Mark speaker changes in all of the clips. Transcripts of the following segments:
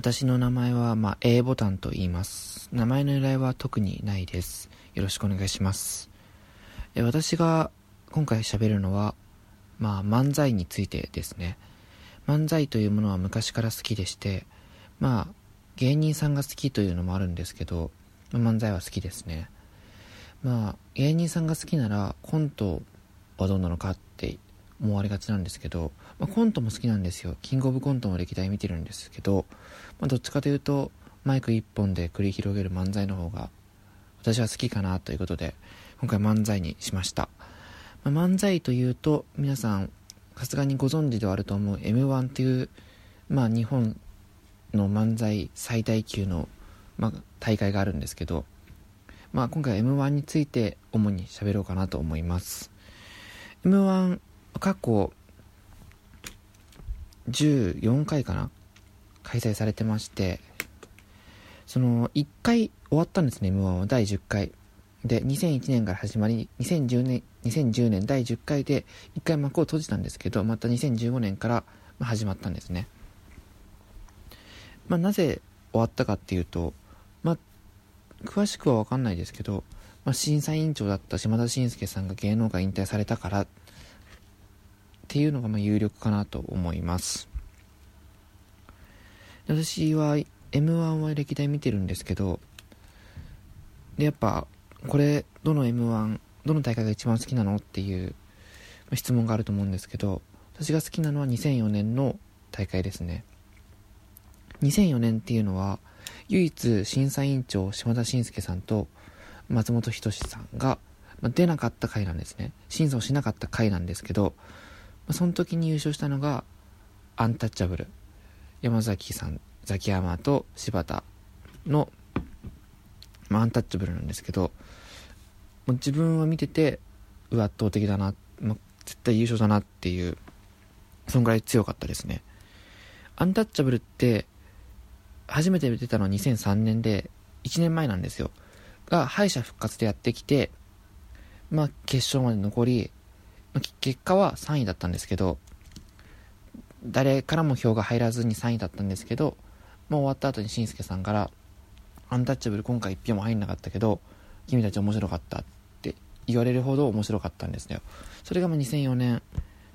Speaker 1: 私の名前は、まあ、A ボタンと言います。名前の由来は特にないです。よろしくお願いします。え私が今回喋るのは、まあ、漫才についてですね。漫才というものは昔から好きでして、まあ、芸人さんが好きというのもあるんですけど、漫才は好きですね。まあ、芸人さんが好きならコントはどうなのかって思われがちなんですけど、まあ、コントも好きなんですよ。キングオブコントも歴代見てるんですけど、まあ、どっちかというと、マイク一本で繰り広げる漫才の方が、私は好きかなということで、今回漫才にしました。まあ、漫才というと、皆さん、さすがにご存知ではあると思う M1 っていう、まあ、日本の漫才最大級の、まあ、大会があるんですけど、まあ、今回 M1 について主に喋ろうかなと思います。M1 過去14回かな？開催されてましてその1回終わったんですね M1 は。第10回。で2001年から始まり2010年2010年第10回で1回幕を閉じたんですけどまた2015年から始まったんですね。まあなぜ終わったかっていうとまあ詳しくは分かんないですけど、まあ、審査委員長だった島田紳介さんが芸能界引退されたからっっていうのがま有力かなと思います。私は m 1は歴代見てるんですけどでやっぱこれどの m 1どの大会が一番好きなのっていう質問があると思うんですけど私が好きなのは2004年の大会ですね。2004年っていうのは唯一審査委員長島田紳介さんと松本人志さんが、出なかった回なんですね。審査をしなかった回なんですけどあ、その時に優勝したのがアンタッチャブル。山崎さんザキヤマと柴田の、まあ、アンタッチャブルなんですけどもう自分は見ててうわ圧倒的だな、まあ、絶対優勝だなっていうそんぐらい強かったですね。アンタッチャブルって初めて出たのは2003年で1年前なんですよ。が敗者復活でやってきてまあ決勝まで残り結果は3位だったんですけど、誰からも票が入らずに3位だったんですけど、もう終わった後にしんすけさんから、アンタッチャブル今回1票も入んなかったけど、君たち面白かったって言われるほど面白かったんですよ。それがま2004年、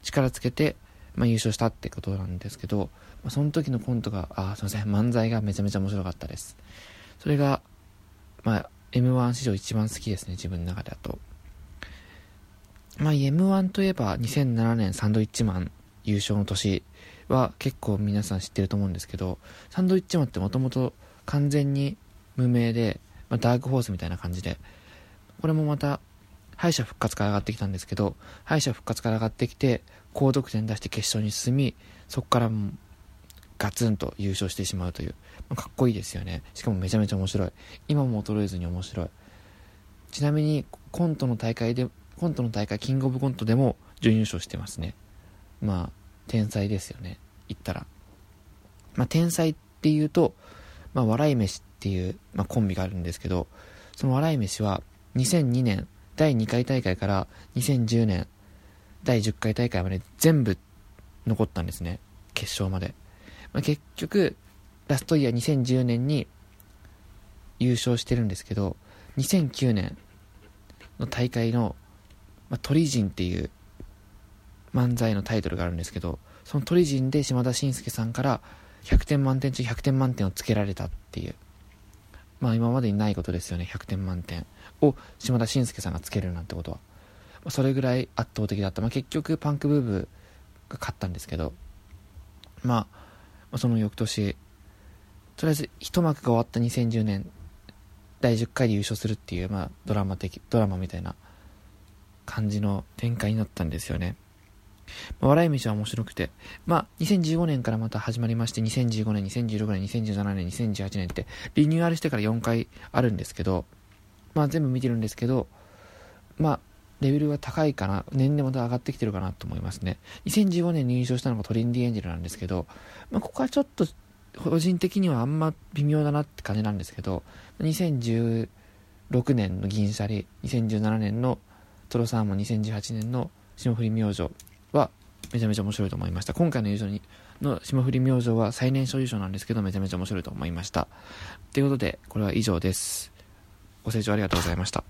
Speaker 1: 力つけて、ま、優勝したってことなんですけど、まあ、その時のコントが、あ、すいません、漫才がめちゃめちゃ面白かったです。それが、まあ、M1 史上一番好きですね、自分の中でだと。まあ、M1 といえば2007年サンドイッチマン優勝の年は結構皆さん知ってると思うんですけど、サンドイッチマンってもともと完全に無名で、まあ、ダークホースみたいな感じで、これもまた敗者復活から上がってきたんですけど、敗者復活から上がってきて、高得点出して決勝に進み、そこからガツンと優勝してしまうという、まあ、かっこいいですよね。しかもめちゃめちゃ面白い。今も衰えずに面白い。ちなみにコントの大会でコントの大会、キングオブコントでも準優勝してますね。まあ、天才ですよね。言ったら。まあ、天才っていうと、まあ、笑い飯っていう、まあ、コンビがあるんですけど、その笑い飯は2002年第2回大会から2010年第10回大会まで全部残ったんですね。決勝まで。まあ、結局、ラストイヤー2010年に優勝してるんですけど、2009年の大会のまあ、鳥人っていう漫才のタイトルがあるんですけど、その鳥人で島田紳介さんから100点満点中100点満点をつけられたっていう。まあ今までにないことですよね、100点満点を島田紳介さんがつけるなんてことは。ま、それぐらい圧倒的だった。まあ結局パンクブーブーが勝ったんですけど、まあ、まあ、その翌年、とりあえず一幕が終わった2010年、第10回で優勝するっていう、まあドラマ的、ドラマみたいな感じの展開になったんですよね。まあ、笑い飯は面白くて、まあ、2015年からまた始まりまして、2015年、2016年、2017年、2018年って、リニューアルしてから4回あるんですけど、まあ、全部見てるんですけど、まあ、レベルは高いかな、年齢また上がってきてるかなと思いますね。2015年に優勝したのがトレンディエンジェルなんですけど、まあ、ここはちょっと、個人的にはあんま微妙だなって感じなんですけど、2016年の銀シャリ、2017年のトロサーモン2018年の霜降り明星はめちゃめちゃ面白いと思いました。今回の優勝にの霜降り明星は最年少優勝なんですけど、めちゃめちゃ面白いと思いました。ということで、これは以上です。ご清聴ありがとうございました。